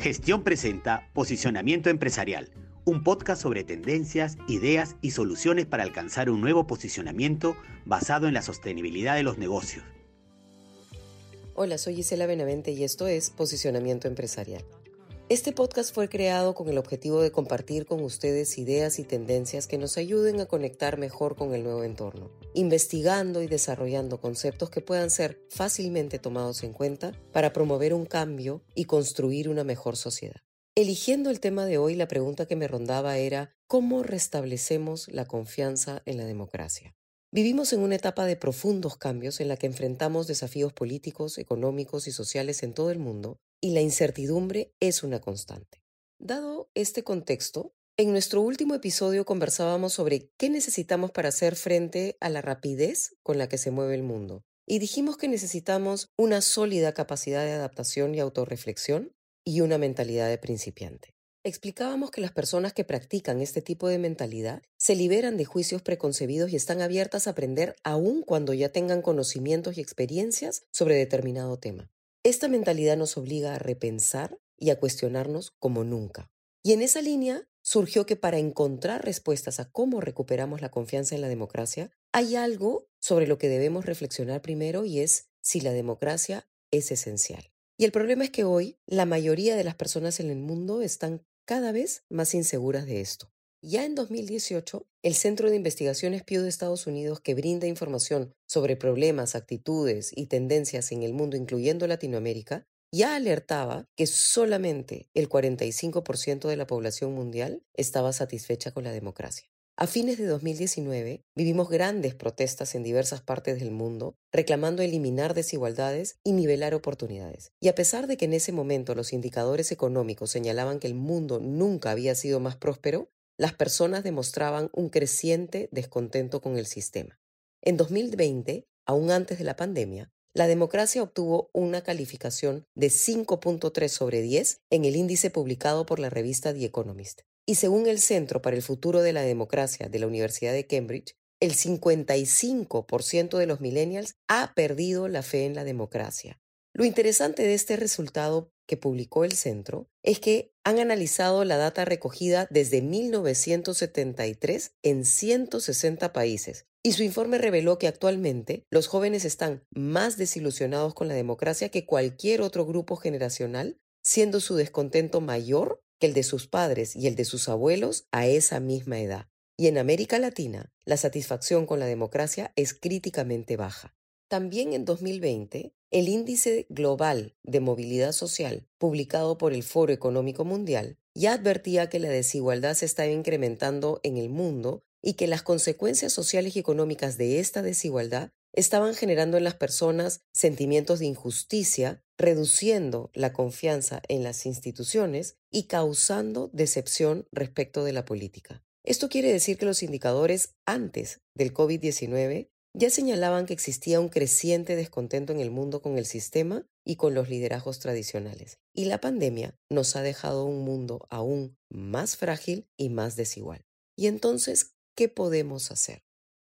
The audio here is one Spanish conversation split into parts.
Gestión presenta Posicionamiento Empresarial, un podcast sobre tendencias, ideas y soluciones para alcanzar un nuevo posicionamiento basado en la sostenibilidad de los negocios. Hola, soy Gisela Benavente y esto es Posicionamiento Empresarial. Este podcast fue creado con el objetivo de compartir con ustedes ideas y tendencias que nos ayuden a conectar mejor con el nuevo entorno, investigando y desarrollando conceptos que puedan ser fácilmente tomados en cuenta para promover un cambio y construir una mejor sociedad. Eligiendo el tema de hoy, la pregunta que me rondaba era ¿cómo restablecemos la confianza en la democracia? Vivimos en una etapa de profundos cambios en la que enfrentamos desafíos políticos, económicos y sociales en todo el mundo y la incertidumbre es una constante. Dado este contexto, en nuestro último episodio conversábamos sobre qué necesitamos para hacer frente a la rapidez con la que se mueve el mundo. Y dijimos que necesitamos una sólida capacidad de adaptación y autorreflexión y una mentalidad de principiante. Explicábamos que las personas que practican este tipo de mentalidad se liberan de juicios preconcebidos y están abiertas a aprender aun cuando ya tengan conocimientos y experiencias sobre determinado tema. Esta mentalidad nos obliga a repensar y a cuestionarnos como nunca. Y en esa línea surgió que para encontrar respuestas a cómo recuperamos la confianza en la democracia, hay algo sobre lo que debemos reflexionar primero y es si la democracia es esencial. Y el problema es que hoy la mayoría de las personas en el mundo están cada vez más inseguras de esto. Ya en 2018, el Centro de Investigaciones Pew de Estados Unidos, que brinda información sobre problemas, actitudes y tendencias en el mundo, incluyendo Latinoamérica, ya alertaba que solamente el 45% de la población mundial estaba satisfecha con la democracia. A fines de 2019 vivimos grandes protestas en diversas partes del mundo reclamando eliminar desigualdades y nivelar oportunidades. Y a pesar de que en ese momento los indicadores económicos señalaban que el mundo nunca había sido más próspero, las personas demostraban un creciente descontento con el sistema. En 2020, aún antes de la pandemia, la democracia obtuvo una calificación de 5.3 sobre 10 en el índice publicado por la revista The Economist. Y según el Centro para el Futuro de la Democracia de la Universidad de Cambridge, el 55% de los millennials ha perdido la fe en la democracia. Lo interesante de este resultado que publicó el centro es que han analizado la data recogida desde 1973 en 160 países y su informe reveló que actualmente los jóvenes están más desilusionados con la democracia que cualquier otro grupo generacional, siendo su descontento mayor que el de sus padres y el de sus abuelos a esa misma edad. Y en América Latina, la satisfacción con la democracia es críticamente baja. También en 2020, el Índice Global de Movilidad Social, publicado por el Foro Económico Mundial, ya advertía que la desigualdad se estaba incrementando en el mundo y que las consecuencias sociales y económicas de esta desigualdad estaban generando en las personas sentimientos de injusticia, reduciendo la confianza en las instituciones y causando decepción respecto de la política. Esto quiere decir que los indicadores antes del COVID-19 ya señalaban que existía un creciente descontento en el mundo con el sistema y con los liderazgos tradicionales. Y la pandemia nos ha dejado un mundo aún más frágil y más desigual. Y entonces, ¿qué podemos hacer?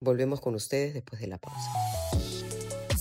Volvemos con ustedes después de la pausa.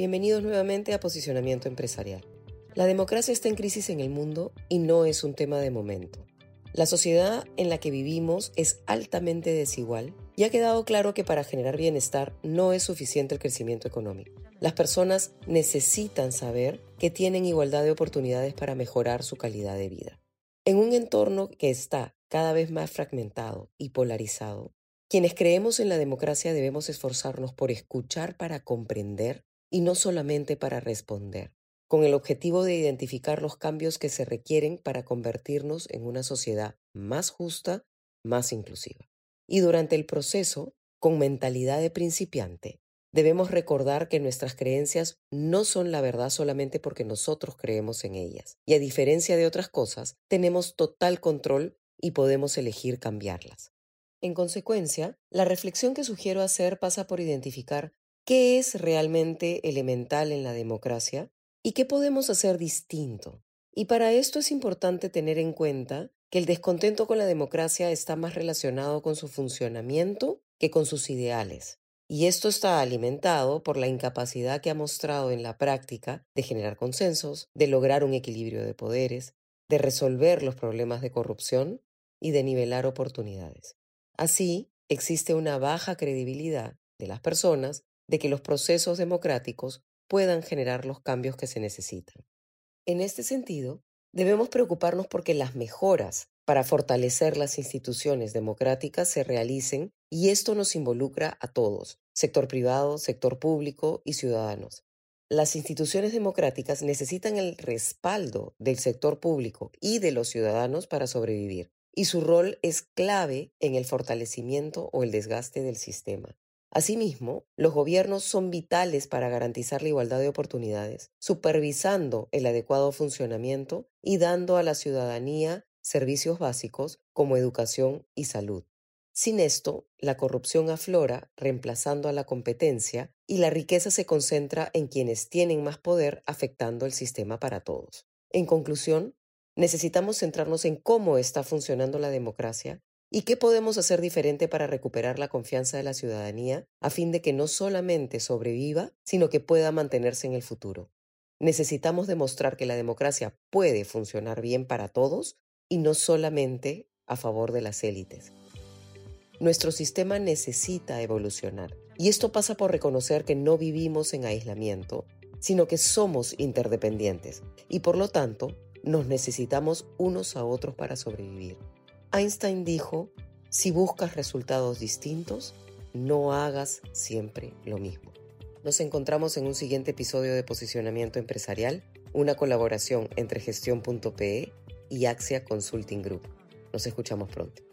Bienvenidos nuevamente a Posicionamiento Empresarial. La democracia está en crisis en el mundo y no es un tema de momento. La sociedad en la que vivimos es altamente desigual y ha quedado claro que para generar bienestar no es suficiente el crecimiento económico. Las personas necesitan saber que tienen igualdad de oportunidades para mejorar su calidad de vida. En un entorno que está cada vez más fragmentado y polarizado, quienes creemos en la democracia debemos esforzarnos por escuchar para comprender y no solamente para responder, con el objetivo de identificar los cambios que se requieren para convertirnos en una sociedad más justa, más inclusiva. Y durante el proceso, con mentalidad de principiante, debemos recordar que nuestras creencias no son la verdad solamente porque nosotros creemos en ellas. Y a diferencia de otras cosas, tenemos total control y podemos elegir cambiarlas. En consecuencia, la reflexión que sugiero hacer pasa por identificar qué es realmente elemental en la democracia y qué podemos hacer distinto. Y para esto es importante tener en cuenta que el descontento con la democracia está más relacionado con su funcionamiento que con sus ideales. Y esto está alimentado por la incapacidad que ha mostrado en la práctica de generar consensos, de lograr un equilibrio de poderes, de resolver los problemas de corrupción y de nivelar oportunidades. Así, existe una baja credibilidad de las personas de que los procesos democráticos puedan generar los cambios que se necesitan. En este sentido, debemos preocuparnos porque las mejoras para fortalecer las instituciones democráticas se realicen y esto nos involucra a todos, sector privado, sector público y ciudadanos. Las instituciones democráticas necesitan el respaldo del sector público y de los ciudadanos para sobrevivir, y su rol es clave en el fortalecimiento o el desgaste del sistema. Asimismo, los gobiernos son vitales para garantizar la igualdad de oportunidades, supervisando el adecuado funcionamiento y dando a la ciudadanía servicios básicos como educación y salud. Sin esto, la corrupción aflora, reemplazando a la competencia, y la riqueza se concentra en quienes tienen más poder, afectando el sistema para todos. En conclusión, necesitamos centrarnos en cómo está funcionando la democracia ¿Y qué podemos hacer diferente para recuperar la confianza de la ciudadanía a fin de que no solamente sobreviva, sino que pueda mantenerse en el futuro? Necesitamos demostrar que la democracia puede funcionar bien para todos y no solamente a favor de las élites. Nuestro sistema necesita evolucionar y esto pasa por reconocer que no vivimos en aislamiento, sino que somos interdependientes y por lo tanto nos necesitamos unos a otros para sobrevivir. Einstein dijo, si buscas resultados distintos, no hagas siempre lo mismo. Nos encontramos en un siguiente episodio de Posicionamiento Empresarial, una colaboración entre gestión.pe y Axia Consulting Group. Nos escuchamos pronto.